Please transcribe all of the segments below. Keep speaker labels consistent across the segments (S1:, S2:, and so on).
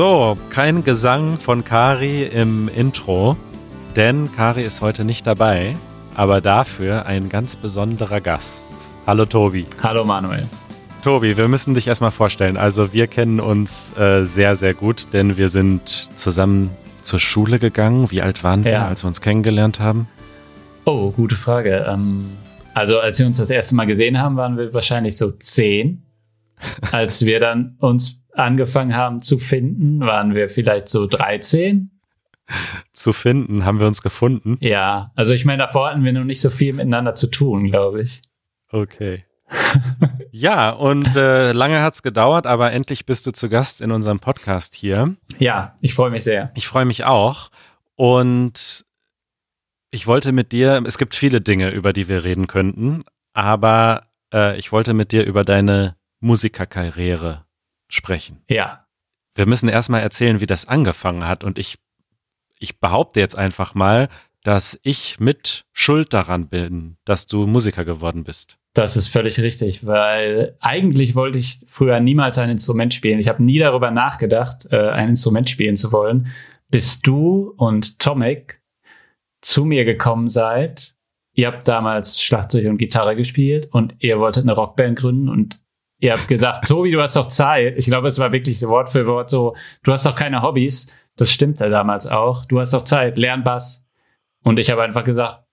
S1: So, kein Gesang von Kari im Intro, denn Kari ist heute nicht dabei, aber dafür ein ganz besonderer Gast. Hallo Tobi.
S2: Hallo Manuel.
S1: Tobi, wir müssen dich erstmal vorstellen. Also wir kennen uns äh, sehr, sehr gut, denn wir sind zusammen zur Schule gegangen. Wie alt waren wir,
S2: Ja.
S1: als wir uns kennengelernt haben?
S2: Oh, gute Frage. Ähm, also als wir uns das erste Mal gesehen haben, waren wir wahrscheinlich so zehn. Als wir dann uns angefangen haben zu finden, waren wir vielleicht so 13.
S1: Zu finden, haben wir uns gefunden.
S2: Ja, also ich meine, davor hatten wir noch nicht so viel miteinander zu tun, glaube ich.
S1: Okay. ja, und äh, lange hat's gedauert, aber endlich bist du zu Gast in unserem Podcast hier.
S2: Ja, ich freue mich sehr.
S1: Ich freue mich auch. Und ich wollte mit dir, es gibt viele Dinge, über die wir reden könnten, aber äh, ich wollte mit dir über deine Musikerkarriere sprechen.
S2: Ja,
S1: Wir müssen erstmal erzählen, wie das angefangen hat. Und ich, ich behaupte jetzt einfach mal, dass ich mit Schuld daran bin, dass du Musiker geworden bist.
S2: das ist völlig richtig, weil eigentlich wollte ich früher niemals ein Instrument spielen. Ich habe nie darüber nachgedacht, äh, ein Instrument spielen zu wollen, bis du und Tomek zu mir gekommen seid. Ihr habt damals Schlagzeug und Gitarre gespielt und ihr wolltet eine Rockband gründen und ihr habt gesagt, Tobi, du hast doch Zeit. Ich glaube, es war wirklich so Wort für Wort so, du hast doch keine Hobbys. Das stimmte damals auch. Du hast doch Zeit, lern Bass. Und ich habe einfach gesagt,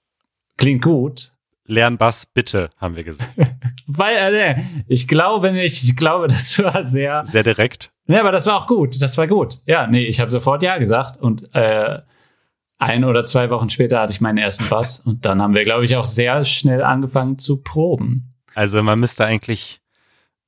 S2: klingt gut.
S1: Lern Bass bitte, haben wir gesagt.
S2: Weil, äh, ich glaube nicht. Ich glaube, das war sehr.
S1: Sehr direkt.
S2: Ja, aber das war auch gut. Das war gut. Ja, nee, ich habe sofort Ja gesagt und äh, ein oder zwei Wochen später hatte ich meinen ersten Bass und dann haben wir, glaube ich, auch sehr schnell angefangen zu proben.
S1: Also man müsste eigentlich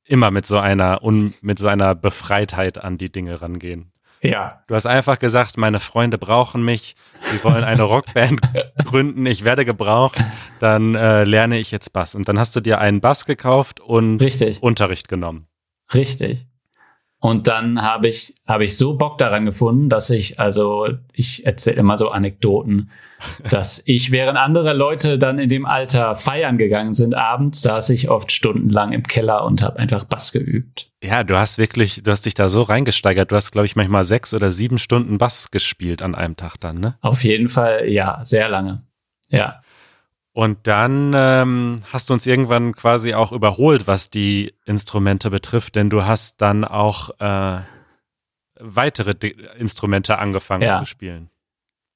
S1: immer mit so einer un, mit so einer Befreitheit an die Dinge rangehen.
S2: Ja,
S1: Du hast einfach gesagt, meine Freunde brauchen mich, sie wollen eine Rockband gründen, ich werde gebraucht, dann äh, lerne ich jetzt Bass. Und dann hast du dir einen Bass gekauft und
S2: richtig,
S1: Unterricht genommen.
S2: richtig. Und dann habe ich, habe ich so Bock daran gefunden, dass ich, also ich erzähle immer so Anekdoten, dass ich, während andere Leute dann in dem Alter feiern gegangen sind, abends saß ich oft stundenlang im Keller und habe einfach Bass geübt.
S1: Ja, du hast wirklich, du hast dich da so reingesteigert. Du hast, glaube ich, manchmal sechs oder sieben Stunden Bass gespielt an einem Tag dann, ne?
S2: Auf jeden Fall, ja, sehr lange. Ja,
S1: Und dann ähm, hast du uns irgendwann quasi auch überholt, was die Instrumente betrifft, denn du hast dann auch äh, weitere Di Instrumente angefangen
S2: Ja.
S1: zu spielen.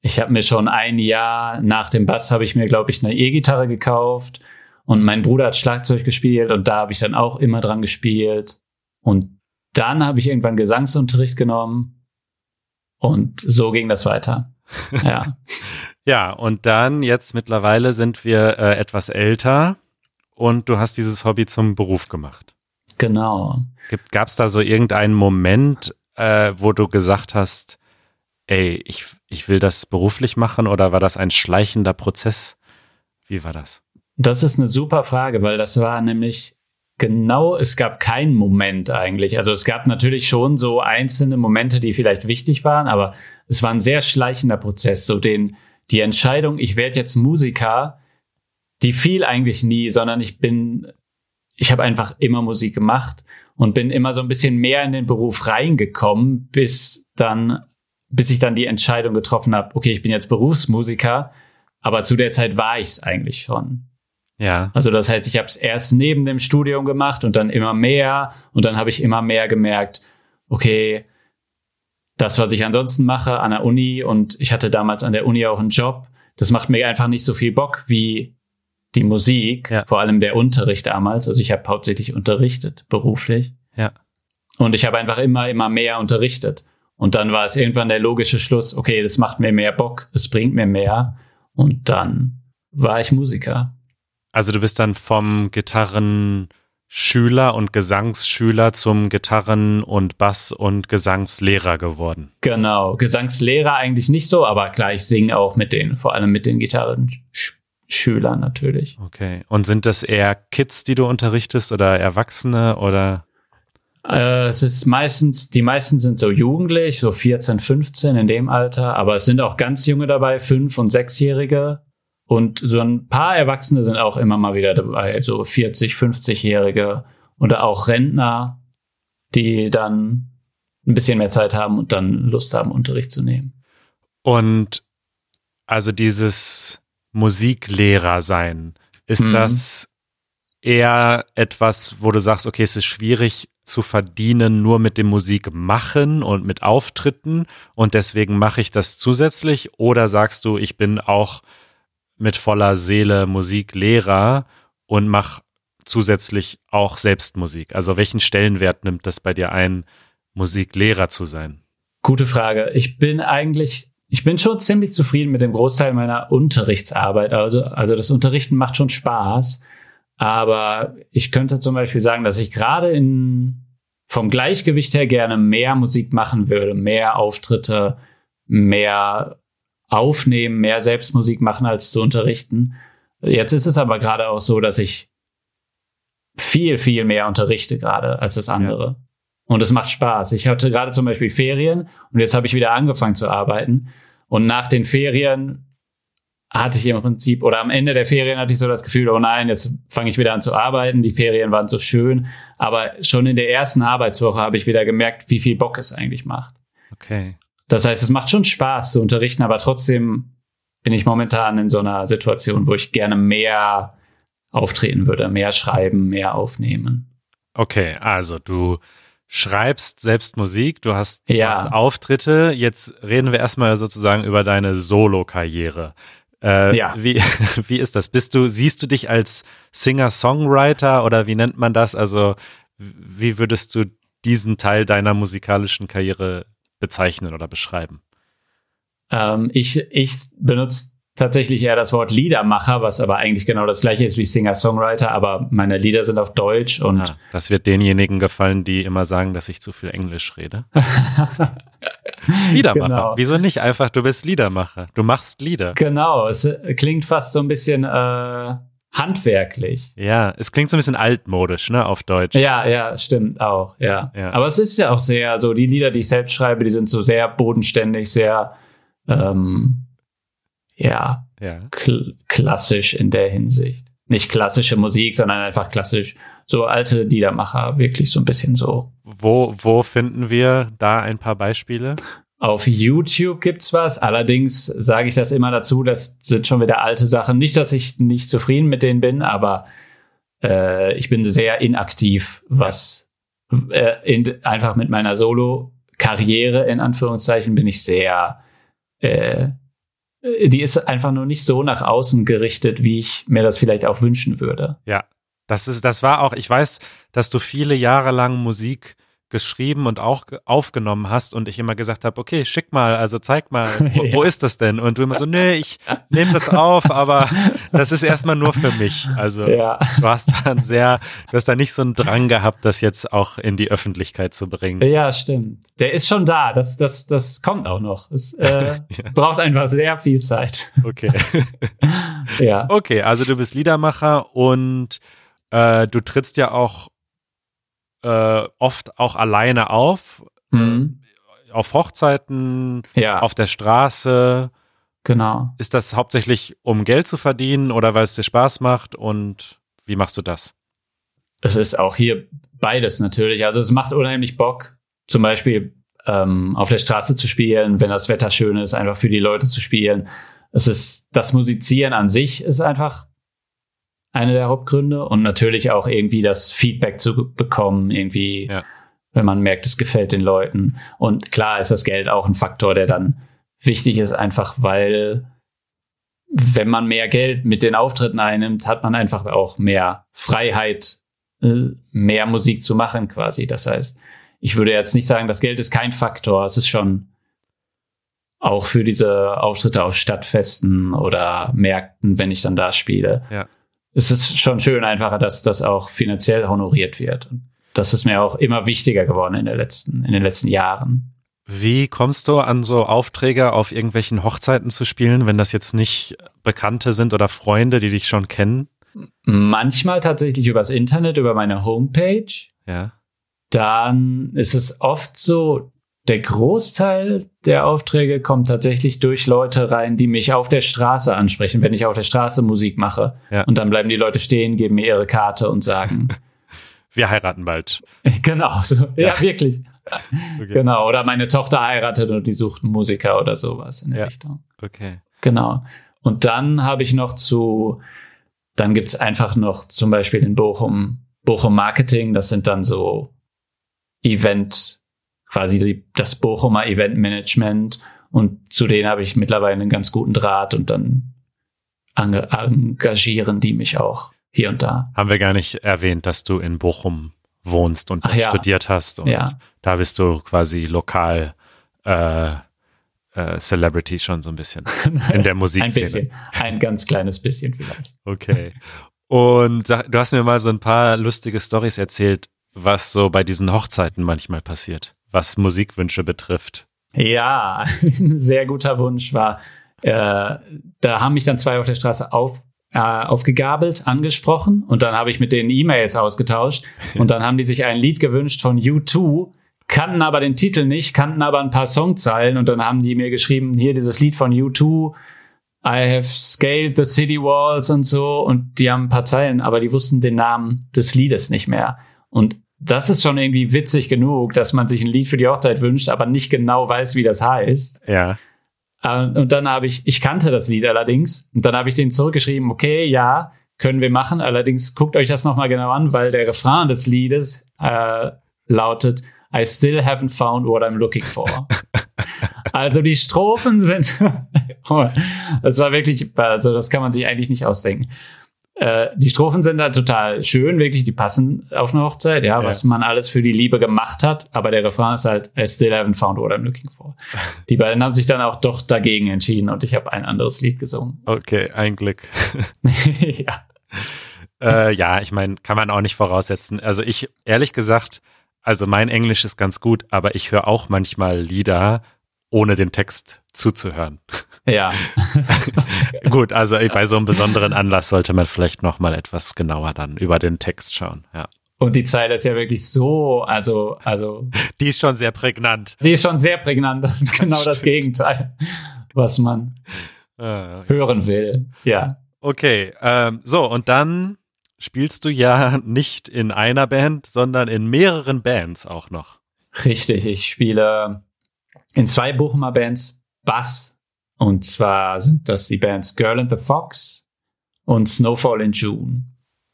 S2: ich habe mir schon ein Jahr nach dem Bass habe ich mir, glaube ich, eine E-Gitarre gekauft und mein Bruder hat Schlagzeug gespielt und da habe ich dann auch immer dran gespielt. Und dann habe ich irgendwann Gesangsunterricht genommen und so ging das weiter. Ja,
S1: Ja, und dann jetzt mittlerweile sind wir äh, etwas älter und du hast dieses Hobby zum Beruf gemacht.
S2: genau.
S1: Gab es da so irgendeinen Moment, äh, wo du gesagt hast, ey, ich, ich will das beruflich machen oder war das ein schleichender Prozess? Wie war das?
S2: Das ist eine super Frage, weil das war nämlich genau, es gab keinen Moment eigentlich. Also es gab natürlich schon so einzelne Momente, die vielleicht wichtig waren, aber es war ein sehr schleichender Prozess. So den, die Entscheidung, ich werde jetzt Musiker, die fiel eigentlich nie, sondern ich bin, ich habe einfach immer Musik gemacht und bin immer so ein bisschen mehr in den Beruf reingekommen, bis dann, bis ich dann die Entscheidung getroffen habe, okay, ich bin jetzt Berufsmusiker, aber zu der Zeit war ich es eigentlich schon.
S1: Ja,
S2: Also das heißt, ich habe es erst neben dem Studium gemacht und dann immer mehr und dann habe ich immer mehr gemerkt, okay, das, was ich ansonsten mache an der Uni und ich hatte damals an der Uni auch einen Job, das macht mir einfach nicht so viel Bock wie die Musik,
S1: Ja.
S2: vor allem der Unterricht damals. Also ich habe hauptsächlich unterrichtet, beruflich.
S1: ja.
S2: Und ich habe einfach immer, immer mehr unterrichtet. Und dann war es irgendwann der logische Schluss, okay, das macht mir mehr Bock, es bringt mir mehr. Und dann war ich Musiker.
S1: Also du bist dann vom Gitarrenschüler und Gesangsschüler zum Gitarren- und Bass- und Gesangslehrer geworden.
S2: Genau, Gesangslehrer eigentlich nicht so, aber klar, ich singe auch mit denen, vor allem mit den Gitarrenschülern natürlich.
S1: Okay. Und sind das eher Kids, die du unterrichtest oder Erwachsene oder?
S2: Äh, es ist meistens, die meisten sind so jugendlich, so 14, 15 in dem Alter, aber es sind auch ganz junge dabei, fünf- und sechsjährige. Und so ein paar Erwachsene sind auch immer mal wieder dabei, so 40, 50-Jährige oder auch Rentner, die dann ein bisschen mehr Zeit haben und dann Lust haben, Unterricht zu nehmen.
S1: Und also dieses Musiklehrer sein, ist mhm. das eher etwas, wo du sagst, okay, es ist schwierig zu verdienen nur mit dem Musikmachen und mit Auftritten und deswegen mache ich das zusätzlich? Oder sagst du, ich bin auch mit voller Seele Musiklehrer und mache zusätzlich auch selbst Musik? Also welchen Stellenwert nimmt das bei dir ein, Musiklehrer zu sein?
S2: Gute Frage. Ich bin eigentlich, ich bin schon ziemlich zufrieden mit dem Großteil meiner Unterrichtsarbeit. Also, also das Unterrichten macht schon Spaß. Aber ich könnte zum Beispiel sagen, dass ich gerade in, vom Gleichgewicht her gerne mehr Musik machen würde, mehr Auftritte, mehr aufnehmen, mehr Selbstmusik machen als zu unterrichten. Jetzt ist es aber gerade auch so, dass ich viel, viel mehr unterrichte gerade als das andere. Ja. Und es macht Spaß. Ich hatte gerade zum Beispiel Ferien und jetzt habe ich wieder angefangen zu arbeiten. Und nach den Ferien hatte ich im Prinzip, oder am Ende der Ferien hatte ich so das Gefühl, oh nein, jetzt fange ich wieder an zu arbeiten, die Ferien waren so schön. Aber schon in der ersten Arbeitswoche habe ich wieder gemerkt, wie viel Bock es eigentlich macht.
S1: Okay.
S2: Das heißt, es macht schon Spaß zu unterrichten, aber trotzdem bin ich momentan in so einer Situation, wo ich gerne mehr auftreten würde, mehr schreiben, mehr aufnehmen.
S1: Okay, also du schreibst selbst Musik, du hast, ja. du hast Auftritte. Jetzt reden wir erstmal sozusagen über deine Solo-Karriere. Äh, ja. Wie, wie ist das? Bist du, siehst du dich als Singer-Songwriter oder wie nennt man das? Also, wie würdest du diesen Teil deiner musikalischen Karriere bezeichnen oder beschreiben?
S2: Ähm, ich, ich benutze tatsächlich eher das Wort Liedermacher, was aber eigentlich genau das gleiche ist wie Singer-Songwriter, aber meine Lieder sind auf Deutsch und. Ah,
S1: das wird denjenigen gefallen, die immer sagen, dass ich zu viel Englisch rede. Liedermacher. Genau. Wieso nicht einfach, du bist Liedermacher. Du machst Lieder.
S2: Genau, es klingt fast so ein bisschen äh, handwerklich.
S1: Ja, es klingt so ein bisschen altmodisch, ne, auf Deutsch.
S2: Ja, ja, stimmt auch, ja. ja. Aber es ist ja auch sehr, so die Lieder, die ich selbst schreibe, die sind so sehr bodenständig, sehr ähm, ja, ja. Kl klassisch in der Hinsicht. Nicht klassische Musik, sondern einfach klassisch so alte Liedermacher, wirklich so ein bisschen so.
S1: Wo, wo finden wir da ein paar Beispiele?
S2: Auf YouTube gibt's was. Allerdings sage ich das immer dazu, das sind schon wieder alte Sachen. Nicht, dass ich nicht zufrieden mit denen bin, aber äh, ich bin sehr inaktiv, was äh, in, einfach mit meiner Solo-Karriere in Anführungszeichen bin ich sehr äh, die ist einfach nur nicht so nach außen gerichtet, wie ich mir das vielleicht auch wünschen würde.
S1: Ja, das ist, das war auch, ich weiß, dass du viele Jahre lang Musik geschrieben und auch aufgenommen hast und ich immer gesagt habe, okay, schick mal, also zeig mal, wo, ja. wo ist das denn? Und du immer so, nee, ich nehme das auf, aber das ist erstmal nur für mich. Also ja. du hast da sehr, du hast da nicht so einen Drang gehabt, das jetzt auch in die Öffentlichkeit zu bringen.
S2: Ja, stimmt. Der ist schon da, das, das, das kommt auch noch. Es äh, ja. braucht einfach sehr viel Zeit.
S1: Okay. ja. Okay, also du bist Liedermacher und äh, du trittst ja auch äh, oft auch alleine auf. Mhm. Auf Hochzeiten, ja. auf der Straße.
S2: Genau.
S1: Ist das hauptsächlich, um Geld zu verdienen oder weil es dir Spaß macht? Und wie machst du das?
S2: Es ist auch hier beides natürlich. Also es macht unheimlich Bock, zum Beispiel ähm, auf der Straße zu spielen, wenn das Wetter schön ist, einfach für die Leute zu spielen. Es ist das Musizieren an sich ist einfach eine der Hauptgründe und natürlich auch irgendwie das Feedback zu bekommen, irgendwie, ja. wenn man merkt, es gefällt den Leuten. Und klar ist das Geld auch ein Faktor, der dann wichtig ist, einfach weil wenn man mehr Geld mit den Auftritten einnimmt, hat man einfach auch mehr Freiheit, äh, mehr Musik zu machen quasi. Das heißt, ich würde jetzt nicht sagen, das Geld ist kein Faktor. Es ist schon auch für diese Auftritte auf Stadtfesten oder Märkten, wenn ich dann da spiele. Ja es ist schon schön einfacher, dass das auch finanziell honoriert wird. Und das ist mir auch immer wichtiger geworden in, der letzten, in den letzten Jahren.
S1: Wie kommst du an so Aufträge auf irgendwelchen Hochzeiten zu spielen, wenn das jetzt nicht Bekannte sind oder Freunde, die dich schon kennen?
S2: Manchmal tatsächlich übers Internet, über meine Homepage.
S1: Ja.
S2: Dann ist es oft so, der Großteil der Aufträge kommt tatsächlich durch Leute rein, die mich auf der Straße ansprechen, wenn ich auf der Straße Musik mache. Ja. Und dann bleiben die Leute stehen, geben mir ihre Karte und sagen,
S1: wir heiraten bald.
S2: Genau, so. ja. ja. wirklich. okay. Genau, oder meine Tochter heiratet und die sucht einen Musiker oder sowas in der ja. Richtung.
S1: Okay.
S2: Genau. Und dann habe ich noch zu, dann gibt's einfach noch zum Beispiel in Bochum, Bochum Marketing, das sind dann so Event, quasi die, das Bochumer Event Management und zu denen habe ich mittlerweile einen ganz guten Draht und dann engagieren die mich auch hier und da.
S1: Haben wir gar nicht erwähnt, dass du in Bochum wohnst und ja. studiert hast und
S2: ja.
S1: da bist du quasi lokal äh, äh, Celebrity schon so ein bisschen in der Musik.
S2: ein bisschen, ein ganz kleines bisschen vielleicht.
S1: Okay. Und du hast mir mal so ein paar lustige Stories erzählt, was so bei diesen Hochzeiten manchmal passiert, was Musikwünsche betrifft.
S2: Ja, ein sehr guter Wunsch war, äh, da haben mich dann zwei auf der Straße auf, äh, aufgegabelt, angesprochen und dann habe ich mit denen E-Mails ausgetauscht und dann haben die sich ein Lied gewünscht von U2, kannten aber den Titel nicht, kannten aber ein paar Songzeilen und dann haben die mir geschrieben, hier dieses Lied von U2, I have scaled the city walls und so und die haben ein paar Zeilen, aber die wussten den Namen des Liedes nicht mehr. Und das ist schon irgendwie witzig genug, dass man sich ein Lied für die Hochzeit wünscht, aber nicht genau weiß, wie das heißt.
S1: Ja.
S2: Äh, und dann habe ich, ich kannte das Lied allerdings, und dann habe ich den zurückgeschrieben, okay, ja, können wir machen, allerdings guckt euch das nochmal genau an, weil der Refrain des Liedes äh, lautet, I still haven't found what I'm looking for. also die Strophen sind, das war wirklich, also das kann man sich eigentlich nicht ausdenken. Äh, die Strophen sind halt total schön, wirklich, die passen auf eine Hochzeit, ja, ja, was man alles für die Liebe gemacht hat, aber der Refrain ist halt, I still haven't found what I'm looking for. Die beiden haben sich dann auch doch dagegen entschieden und ich habe ein anderes Lied gesungen.
S1: Okay, ein Glück. ja. Äh, ja, ich meine, kann man auch nicht voraussetzen. Also ich, ehrlich gesagt, also mein Englisch ist ganz gut, aber ich höre auch manchmal Lieder, ohne dem Text zuzuhören.
S2: Ja.
S1: Gut, also bei so einem besonderen Anlass sollte man vielleicht noch mal etwas genauer dann über den Text schauen, ja.
S2: Und die Zeile ist ja wirklich so, also, also.
S1: Die ist schon sehr prägnant.
S2: Die ist schon sehr prägnant und genau das, das Gegenteil, was man ah, hören will. Ja.
S1: Okay, ähm, so und dann spielst du ja nicht in einer Band, sondern in mehreren Bands auch noch.
S2: Richtig, ich spiele in zwei Bochumer Bands Bass und zwar sind das die Bands Girl and the Fox und Snowfall in June.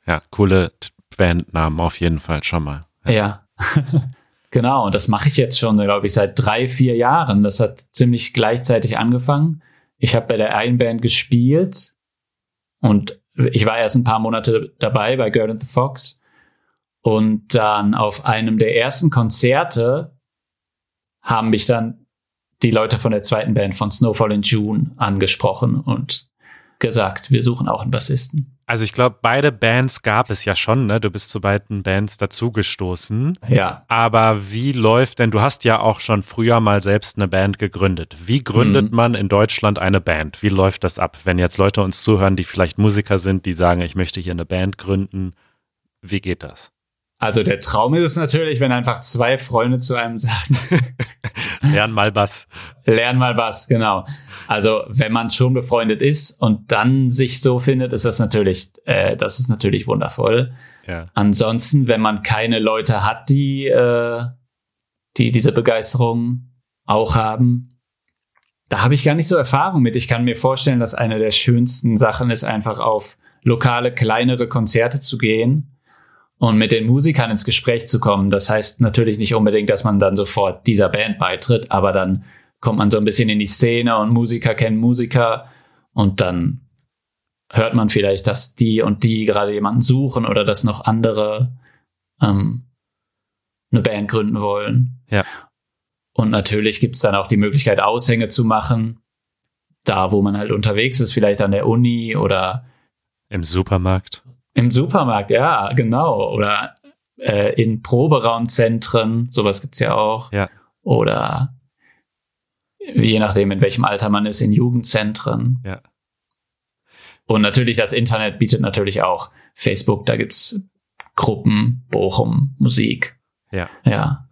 S1: Ja, coole Bandnamen auf jeden Fall schon mal.
S2: Ja. ja. genau, und das mache ich jetzt schon, glaube ich, seit drei, vier Jahren. Das hat ziemlich gleichzeitig angefangen. Ich habe bei der einen Band gespielt und ich war erst ein paar Monate dabei bei Girl and the Fox. Und dann auf einem der ersten Konzerte haben mich dann die Leute von der zweiten Band von Snowfall in June angesprochen und gesagt, wir suchen auch einen Bassisten.
S1: Also ich glaube, beide Bands gab es ja schon, ne? Du bist zu beiden Bands dazugestoßen.
S2: Ja.
S1: Aber wie läuft denn, du hast ja auch schon früher mal selbst eine Band gegründet. Wie gründet mhm. man in Deutschland eine Band? Wie läuft das ab? Wenn jetzt Leute uns zuhören, die vielleicht Musiker sind, die sagen, ich möchte hier eine Band gründen, wie geht das?
S2: Also der Traum ist es natürlich, wenn einfach zwei Freunde zu einem sagen.
S1: Lern mal was.
S2: Lern mal was, genau. Also wenn man schon befreundet ist und dann sich so findet, ist das natürlich, äh, das ist natürlich wundervoll.
S1: Ja.
S2: Ansonsten, wenn man keine Leute hat, die, äh, die diese Begeisterung auch haben, da habe ich gar nicht so Erfahrung mit. Ich kann mir vorstellen, dass eine der schönsten Sachen ist, einfach auf lokale, kleinere Konzerte zu gehen und mit den Musikern ins Gespräch zu kommen. Das heißt natürlich nicht unbedingt, dass man dann sofort dieser Band beitritt, aber dann kommt man so ein bisschen in die Szene und Musiker kennen Musiker und dann hört man vielleicht, dass die und die gerade jemanden suchen oder dass noch andere ähm, eine Band gründen wollen.
S1: Ja.
S2: Und natürlich gibt's dann auch die Möglichkeit, Aushänge zu machen, da wo man halt unterwegs ist, vielleicht an der Uni oder
S1: im Supermarkt.
S2: Im Supermarkt, ja, genau. Oder äh, in Proberaumzentren, sowas gibt's ja auch.
S1: Ja.
S2: Oder je nachdem, in welchem Alter man ist, in Jugendzentren.
S1: Ja.
S2: Und natürlich, das Internet bietet natürlich auch Facebook, da gibt's Gruppen, Bochum, Musik.
S1: Ja.
S2: Ja.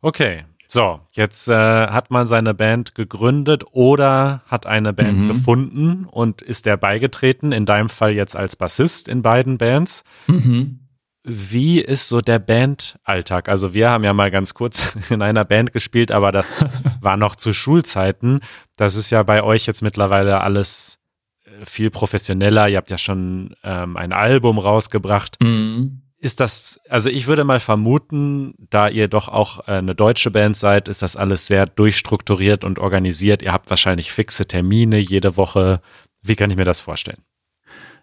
S1: Okay. So, jetzt äh, hat man seine Band gegründet oder hat eine Band mhm. gefunden und ist der beigetreten, in deinem Fall jetzt als Bassist in beiden Bands.
S2: Mhm.
S1: wie ist so der Bandalltag? Also wir haben ja mal ganz kurz in einer Band gespielt, aber das war noch zu Schulzeiten. Das ist ja bei euch jetzt mittlerweile alles äh, viel professioneller. Ihr habt ja schon ähm, ein Album rausgebracht. Mhm. Ist das, also ich würde mal vermuten, da ihr doch auch äh, eine deutsche Band seid, ist das alles sehr durchstrukturiert und organisiert. Ihr habt wahrscheinlich fixe Termine jede Woche. Wie kann ich mir das vorstellen?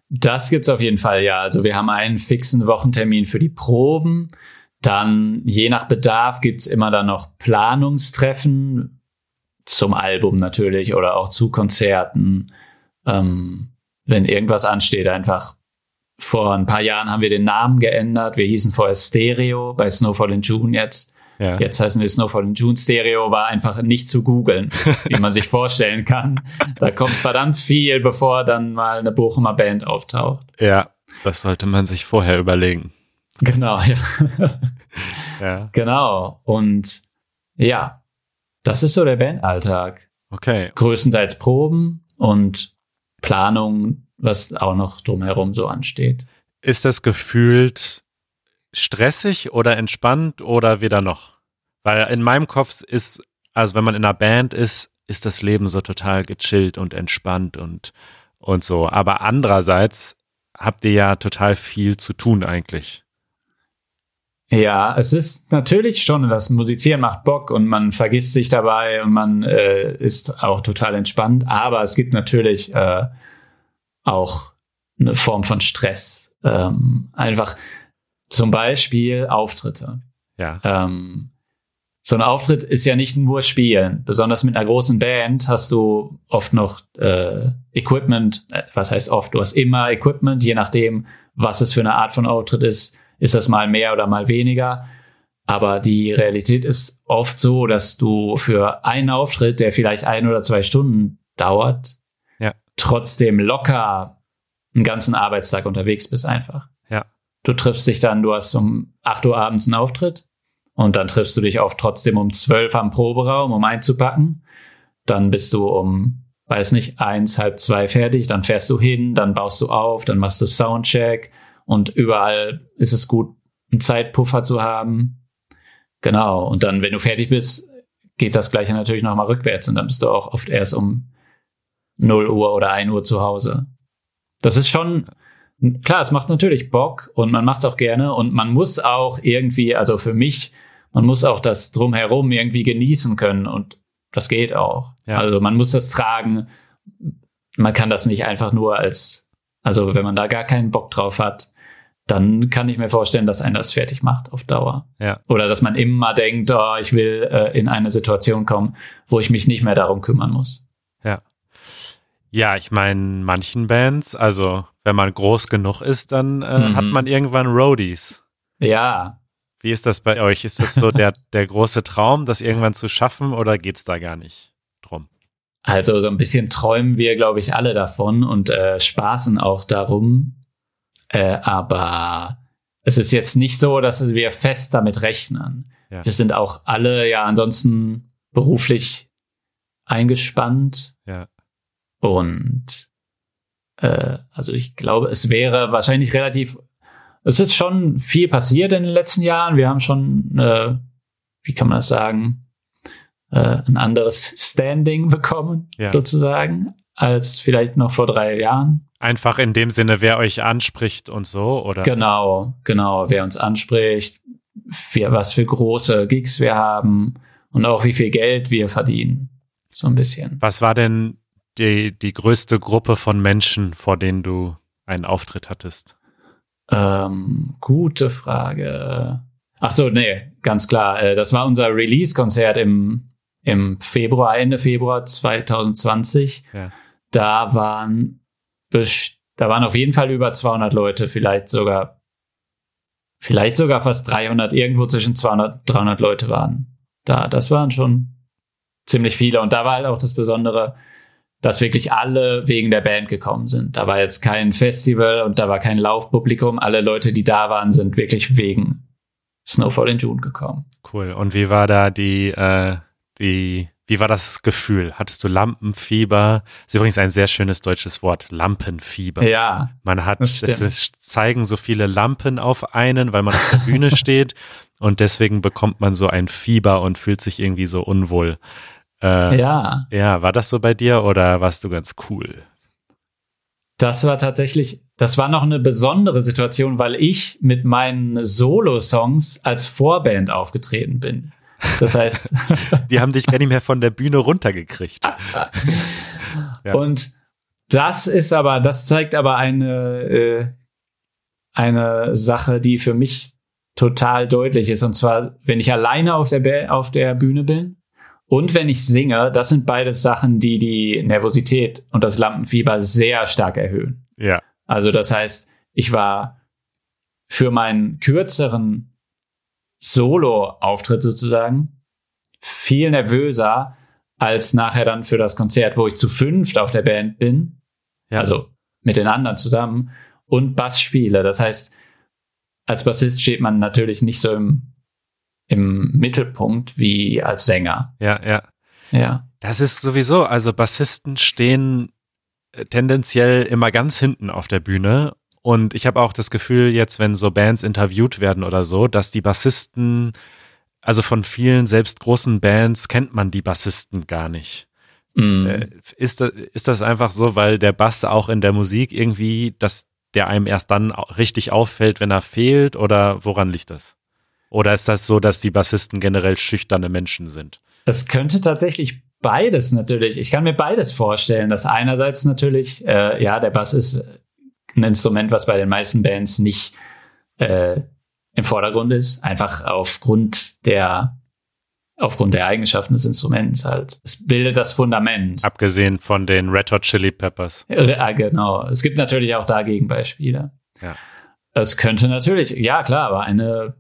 S2: Das gibt's auf jeden Fall, ja. Also wir haben einen fixen Wochentermin für die Proben. Dann, je nach Bedarf, gibt's immer dann noch Planungstreffen zum Album natürlich oder auch zu Konzerten. Ähm, wenn irgendwas ansteht, einfach vor ein paar Jahren haben wir den Namen geändert. Wir hießen vorher Stereo bei Snowfall in June jetzt. Ja. Jetzt heißen wir Snowfall in June Stereo, war einfach nicht zu googeln, wie man sich vorstellen kann. Da kommt verdammt viel, bevor dann mal eine Bochumer Band auftaucht.
S1: Ja, das sollte man sich vorher überlegen.
S2: Genau, ja. ja. Genau. Und ja, das ist so der Bandalltag.
S1: Okay.
S2: Größtenteils Proben und Planung, was auch noch drumherum so ansteht.
S1: Ist das gefühlt stressig oder entspannt oder weder noch? Weil in meinem Kopf ist, also wenn man in einer Band ist, ist das Leben so total gechillt und entspannt und, und so. Aber andererseits habt ihr ja total viel zu tun eigentlich.
S2: Ja, es ist natürlich schon, das Musizieren macht Bock und man vergisst sich dabei und man äh, ist auch total entspannt. Aber es gibt natürlich äh, auch eine Form von Stress. Ähm, einfach, zum Beispiel Auftritte.
S1: Ja.
S2: Ähm, so ein Auftritt ist ja nicht nur Spielen. Besonders mit einer großen Band hast du oft noch äh, Equipment. Äh, was heißt oft? Du hast immer Equipment, je nachdem, was es für eine Art von Auftritt ist. Ist das mal mehr oder mal weniger? Aber die Realität ist oft so, dass du für einen Auftritt, der vielleicht ein oder zwei Stunden dauert,
S1: ja.
S2: trotzdem locker einen ganzen Arbeitstag unterwegs bist einfach. Du triffst dich dann, du hast um 8 Uhr abends einen Auftritt und dann triffst du dich auch trotzdem um 12 am Proberaum, um einzupacken. Dann bist du um, weiß nicht, eins, halb zwei fertig, dann fährst du hin, dann baust du auf, dann machst du Soundcheck und überall ist es gut, einen Zeitpuffer zu haben. Genau. Und dann, wenn du fertig bist, geht das gleiche natürlich nochmal rückwärts und dann bist du auch oft erst um 0 Uhr oder 1 Uhr zu Hause. Das ist schon, klar, es macht natürlich Bock und man macht es auch gerne und man muss auch irgendwie, also für mich, man muss auch das drumherum irgendwie genießen können und das geht auch. Ja. Also man muss das tragen. Man kann das nicht einfach nur als, also wenn man da gar keinen Bock drauf hat, dann kann ich mir vorstellen, dass einen das fertig macht auf Dauer.
S1: Ja.
S2: Oder dass man immer denkt, oh, ich will äh, in eine Situation kommen, wo ich mich nicht mehr darum kümmern muss.
S1: Ja. Ja, ich meine, manchen Bands, also wenn man groß genug ist, dann äh, mhm. hat man irgendwann Roadies.
S2: Ja.
S1: Wie ist das bei euch? Ist das so der, der große Traum, das irgendwann zu schaffen oder geht es da gar nicht drum?
S2: Also so ein bisschen träumen wir, glaube ich, alle davon und äh, spaßen auch darum. Äh, aber es ist jetzt nicht so, dass wir fest damit rechnen. Ja. Wir sind auch alle ja ansonsten beruflich eingespannt.
S1: Ja.
S2: Und äh, also ich glaube, es wäre wahrscheinlich relativ, es ist schon viel passiert in den letzten Jahren. Wir haben schon, äh, wie kann man das sagen, äh, ein anderes Standing bekommen, ja. sozusagen, als vielleicht noch vor drei Jahren.
S1: Einfach in dem Sinne, wer euch anspricht und so, oder?
S2: Genau, genau, wer uns anspricht, für, was für große Gigs wir haben und auch wie viel Geld wir verdienen. So ein bisschen.
S1: Was war denn die, die größte Gruppe von Menschen, vor denen du einen Auftritt hattest?
S2: Ähm, gute Frage. Ach so, nee, ganz klar. Äh, das war unser Release-Konzert im, im Februar, Ende Februar 2020.
S1: Ja.
S2: Da waren, da waren auf jeden Fall über 200 Leute, vielleicht sogar, vielleicht sogar fast 300, irgendwo zwischen 200, 300 Leute waren da. Das waren schon ziemlich viele. Und da war halt auch das Besondere, dass wirklich alle wegen der Band gekommen sind. Da war jetzt kein Festival und da war kein Laufpublikum. Alle Leute, die da waren, sind wirklich wegen Snowfall in June gekommen.
S1: Cool. Und wie war da die, äh, die Wie war das Gefühl? Hattest du Lampenfieber? Das ist übrigens ein sehr schönes deutsches Wort, Lampenfieber.
S2: Ja.
S1: Man hat, es ist, zeigen so viele Lampen auf einen, weil man auf der Bühne steht und deswegen bekommt man so ein Fieber und fühlt sich irgendwie so unwohl.
S2: Äh, ja.
S1: Ja, war das so bei dir oder warst du ganz cool?
S2: Das war tatsächlich, das war noch eine besondere Situation, weil ich mit meinen Solo-Songs als Vorband aufgetreten bin. Das heißt.
S1: Die haben dich gar nicht mehr von der Bühne runtergekriegt.
S2: ja. Und das ist aber, das zeigt aber eine, äh, eine Sache, die für mich total deutlich ist. Und zwar, wenn ich alleine auf der, auf der Bühne bin und wenn ich singe, das sind beides Sachen, die die Nervosität und das Lampenfieber sehr stark erhöhen.
S1: Ja.
S2: Also das heißt, ich war für meinen kürzeren Solo-Auftritt sozusagen viel nervöser als nachher dann für das Konzert, wo ich zu fünft auf der Band bin. Ja. Also mit den anderen zusammen und Bass spiele. Das heißt, als Bassist steht man natürlich nicht so im, im Mittelpunkt wie als Sänger.
S1: Ja, ja.
S2: Ja.
S1: Das ist sowieso, also Bassisten stehen äh, tendenziell immer ganz hinten auf der Bühne und ich habe auch das Gefühl, jetzt, wenn so Bands interviewt werden oder so, dass die Bassisten, also von vielen, selbst großen Bands, kennt man die Bassisten gar nicht. Mm. Ist, das, ist das einfach so, weil der Bass auch in der Musik irgendwie, dass der einem erst dann richtig auffällt, wenn er fehlt? Oder woran liegt das? Oder ist das so, dass die Bassisten generell schüchterne Menschen sind?
S2: Es könnte tatsächlich beides natürlich. Ich kann mir beides vorstellen. Dass einerseits natürlich, äh, ja, der Bass ist ein Instrument, was bei den meisten Bands nicht äh, im Vordergrund ist, einfach aufgrund der aufgrund der Eigenschaften des Instruments halt. Es bildet das Fundament.
S1: Abgesehen von den Red Hot Chili Peppers.
S2: Ja, genau. Es gibt natürlich auch dagegen Beispiele.
S1: Ja.
S2: Es könnte natürlich, ja klar, aber eine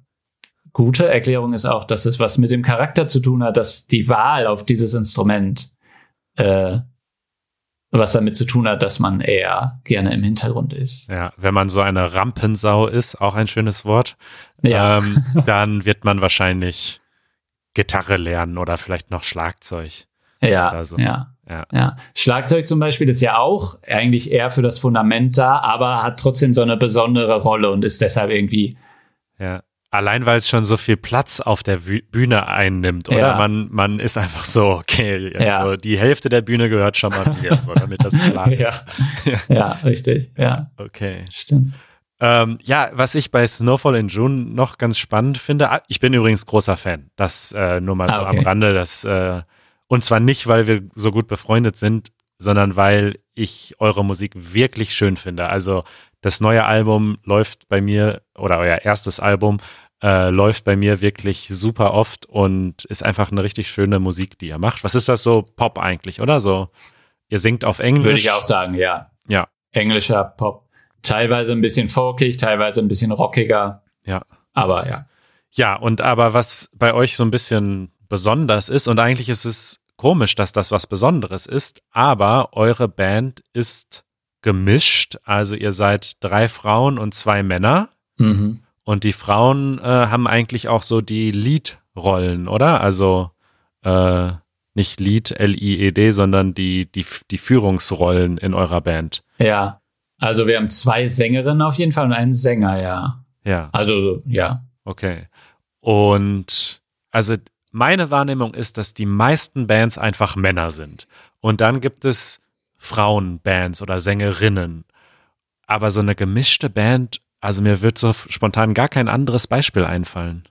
S2: gute Erklärung ist auch, dass es was mit dem Charakter zu tun hat, dass die Wahl auf dieses Instrument äh, was damit zu tun hat, dass man eher gerne im Hintergrund ist.
S1: Ja, wenn man so eine Rampensau ist, auch ein schönes Wort, ja. ähm, dann wird man wahrscheinlich Gitarre lernen oder vielleicht noch Schlagzeug.
S2: Ja, so. ja, ja, ja. Schlagzeug zum Beispiel ist ja auch eigentlich eher für das Fundament da, aber hat trotzdem so eine besondere Rolle und ist deshalb irgendwie
S1: ja. Allein weil es schon so viel Platz auf der Bühne einnimmt, oder? Ja. Man, man ist einfach so, okay, also ja. die Hälfte der Bühne gehört schon mal mir, so, damit das klar ist.
S2: ja. ja, richtig, ja.
S1: Okay.
S2: Stimmt.
S1: Ähm, ja, was ich bei Snowfall in June noch ganz spannend finde, ah, ich bin übrigens großer Fan, das äh, nur mal ah, so okay. am Rande, das, äh, und zwar nicht, weil wir so gut befreundet sind, sondern weil ich eure Musik wirklich schön finde. Also das neue Album läuft bei mir, oder euer erstes Album, äh, läuft bei mir wirklich super oft und ist einfach eine richtig schöne Musik, die ihr macht. Was ist das so Pop eigentlich, oder? So, ihr singt auf Englisch.
S2: Würde ich auch sagen, ja.
S1: Ja.
S2: Englischer Pop. Teilweise ein bisschen folkig, teilweise ein bisschen rockiger.
S1: Ja.
S2: Aber ja.
S1: Ja, und aber was bei euch so ein bisschen besonders ist, und eigentlich ist es komisch, dass das was Besonderes ist, aber eure Band ist gemischt. Also ihr seid drei Frauen und zwei Männer.
S2: Mhm.
S1: Und die Frauen äh, haben eigentlich auch so die Lead-Rollen, oder? Also äh, nicht Lead, L-I-E-D, sondern die, die, die Führungsrollen in eurer Band.
S2: Ja. Also wir haben zwei Sängerinnen auf jeden Fall und einen Sänger, ja.
S1: Ja.
S2: Also, ja.
S1: Okay. Und also meine Wahrnehmung ist, dass die meisten Bands einfach Männer sind. Und dann gibt es Frauenbands oder Sängerinnen. Aber so eine gemischte Band, also mir wird so spontan gar kein anderes Beispiel einfallen.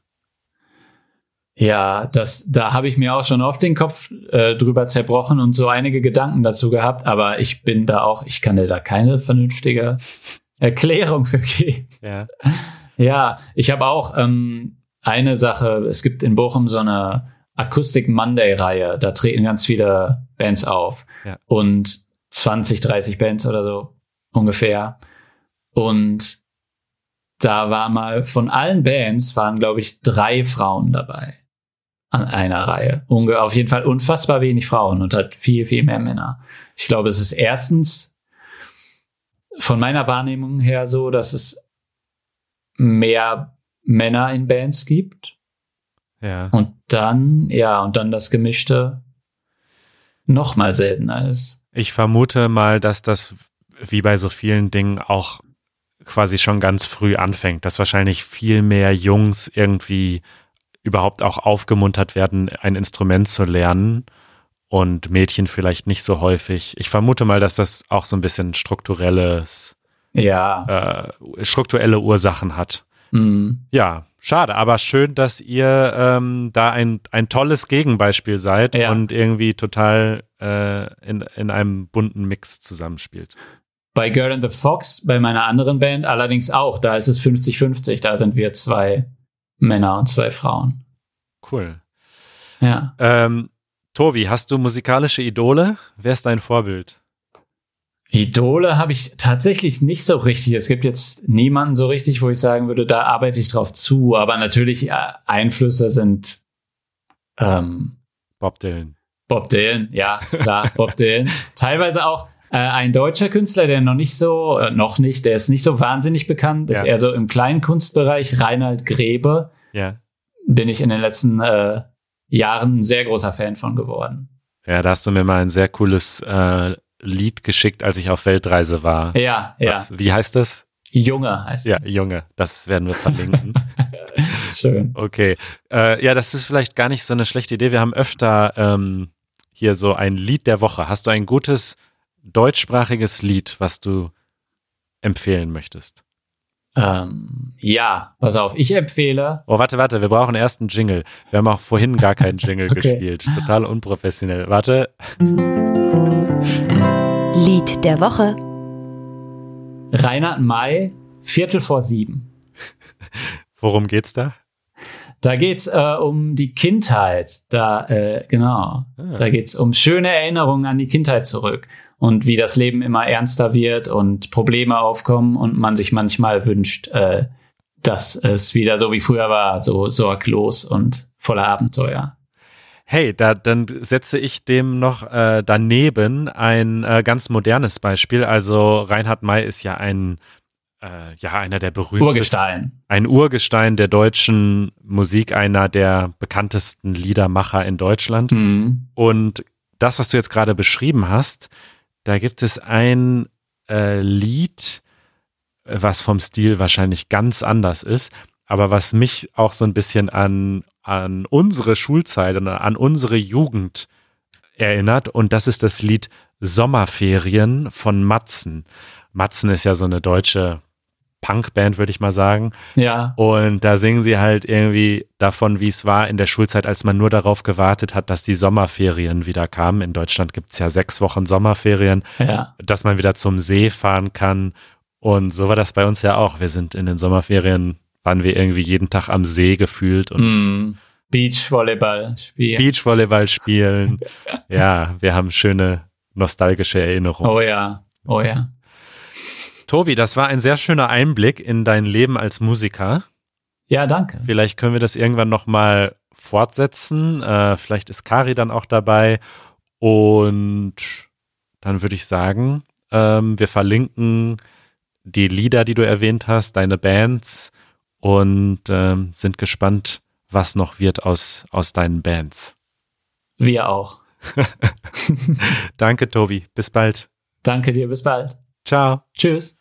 S2: Ja, das, da habe ich mir auch schon oft den Kopf äh, drüber zerbrochen und so einige Gedanken dazu gehabt, aber ich bin da auch, ich kann dir da keine vernünftige Erklärung für geben.
S1: Ja,
S2: ja ich habe auch ähm, eine Sache, es gibt in Bochum so eine Acoustic Monday-Reihe, da treten ganz viele Bands auf.
S1: Ja.
S2: Und 20, 30 Bands oder so ungefähr. Und da war mal von allen Bands waren, glaube ich, drei Frauen dabei an einer Reihe. Unge auf jeden Fall unfassbar wenig Frauen und halt viel, viel mehr Männer. Ich glaube, es ist erstens von meiner Wahrnehmung her so, dass es mehr Männer in Bands gibt.
S1: Ja.
S2: Und dann, ja, und dann das Gemischte noch mal seltener ist.
S1: Ich vermute mal, dass das wie bei so vielen Dingen auch quasi schon ganz früh anfängt, dass wahrscheinlich viel mehr Jungs irgendwie überhaupt auch aufgemuntert werden, ein Instrument zu lernen und Mädchen vielleicht nicht so häufig. Ich vermute mal, dass das auch so ein bisschen strukturelles,
S2: ja,
S1: äh, strukturelle Ursachen hat.
S2: Mhm.
S1: Ja, schade, aber schön, dass ihr ähm, da ein, ein tolles Gegenbeispiel seid
S2: Ja.
S1: und irgendwie total äh, in, in einem bunten Mix zusammenspielt.
S2: Bei Girl and the Fox, bei meiner anderen Band allerdings auch. Da ist es 50-50. Da sind wir zwei Männer und zwei Frauen.
S1: Cool.
S2: Ja.
S1: Ähm, Tobi, hast du musikalische Idole? Wer ist dein Vorbild?
S2: Idole habe ich tatsächlich nicht so richtig. Es gibt jetzt niemanden so richtig, wo ich sagen würde, da arbeite ich drauf zu. Aber natürlich äh, Einflüsse sind ähm,
S1: Bob Dylan.
S2: Bob Dylan, ja, klar, Bob Dylan. Teilweise auch äh, ein deutscher Künstler, der noch nicht so, äh, noch nicht, der ist nicht so wahnsinnig bekannt, ist
S1: Ja.
S2: eher so im kleinen Kunstbereich, Reinhard Grebe,
S1: Ja.
S2: bin ich in den letzten äh, Jahren ein sehr großer Fan von geworden.
S1: Ja, da hast du mir mal ein sehr cooles äh, Lied geschickt, als ich auf Weltreise war.
S2: Ja, ja.
S1: Was, wie heißt das?
S2: Junge heißt
S1: Ja, Junge, das werden wir verlinken.
S2: er. Schön.
S1: Okay. Äh, ja, das ist vielleicht gar nicht so eine schlechte Idee. Wir haben öfter ähm, hier so ein Lied der Woche. Hast du ein gutes deutschsprachiges Lied, was du empfehlen möchtest?
S2: Ähm, ja, pass auf, ich empfehle,
S1: Oh, warte, warte, wir brauchen erst einen Jingle. Wir haben auch vorhin gar keinen Jingle
S2: Okay.
S1: gespielt. Total unprofessionell. Warte.
S3: Lied der Woche.
S2: Reinhard May, Viertel vor sieben.
S1: Worum geht's da?
S2: Da geht's äh, um die Kindheit. Da, äh, genau.
S1: Ah.
S2: Da geht's um schöne Erinnerungen an die Kindheit zurück. Und wie das Leben immer ernster wird und Probleme aufkommen und man sich manchmal wünscht, äh, dass es wieder so wie früher war, so sorglos und voller Abenteuer.
S1: Hey, da, dann setze ich dem noch äh, daneben ein äh, ganz modernes Beispiel. Also Reinhard May ist ja ein, äh, ja, einer der berühmtesten,
S2: Urgestein.
S1: ein Urgestein der deutschen Musik, einer der bekanntesten Liedermacher in Deutschland.
S2: Mhm.
S1: Und das, was du jetzt gerade beschrieben hast, da gibt es ein äh, Lied, was vom Stil wahrscheinlich ganz anders ist, aber was mich auch so ein bisschen an, an unsere Schulzeit und an unsere Jugend erinnert. Und das ist das Lied Sommerferien von Matzen. Matzen ist ja so eine deutsche Punkband, würde ich mal sagen.
S2: Ja.
S1: Und da singen sie halt irgendwie davon, wie es war in der Schulzeit, als man nur darauf gewartet hat, dass die Sommerferien wieder kamen. In Deutschland gibt es ja sechs Wochen Sommerferien,
S2: Ja.
S1: dass man wieder zum See fahren kann. Und so war das bei uns ja auch. Wir sind in den Sommerferien, waren wir irgendwie jeden Tag am See gefühlt und
S2: Mhm. Beachvolleyball spielen.
S1: Beachvolleyball spielen. ja, wir haben schöne nostalgische Erinnerungen.
S2: oh ja. Oh ja.
S1: Tobi, das war ein sehr schöner Einblick in dein Leben als Musiker.
S2: Ja, danke.
S1: Vielleicht können wir das irgendwann nochmal fortsetzen. Äh, vielleicht ist Kari dann auch dabei. Und dann würde ich sagen, ähm, wir verlinken die Lieder, die du erwähnt hast, deine Bands und ähm, sind gespannt, was noch wird aus, aus deinen Bands.
S2: Wir auch.
S1: Danke, Tobi. Bis bald.
S2: Danke dir. Bis bald.
S1: Ciao.
S2: Tschüss.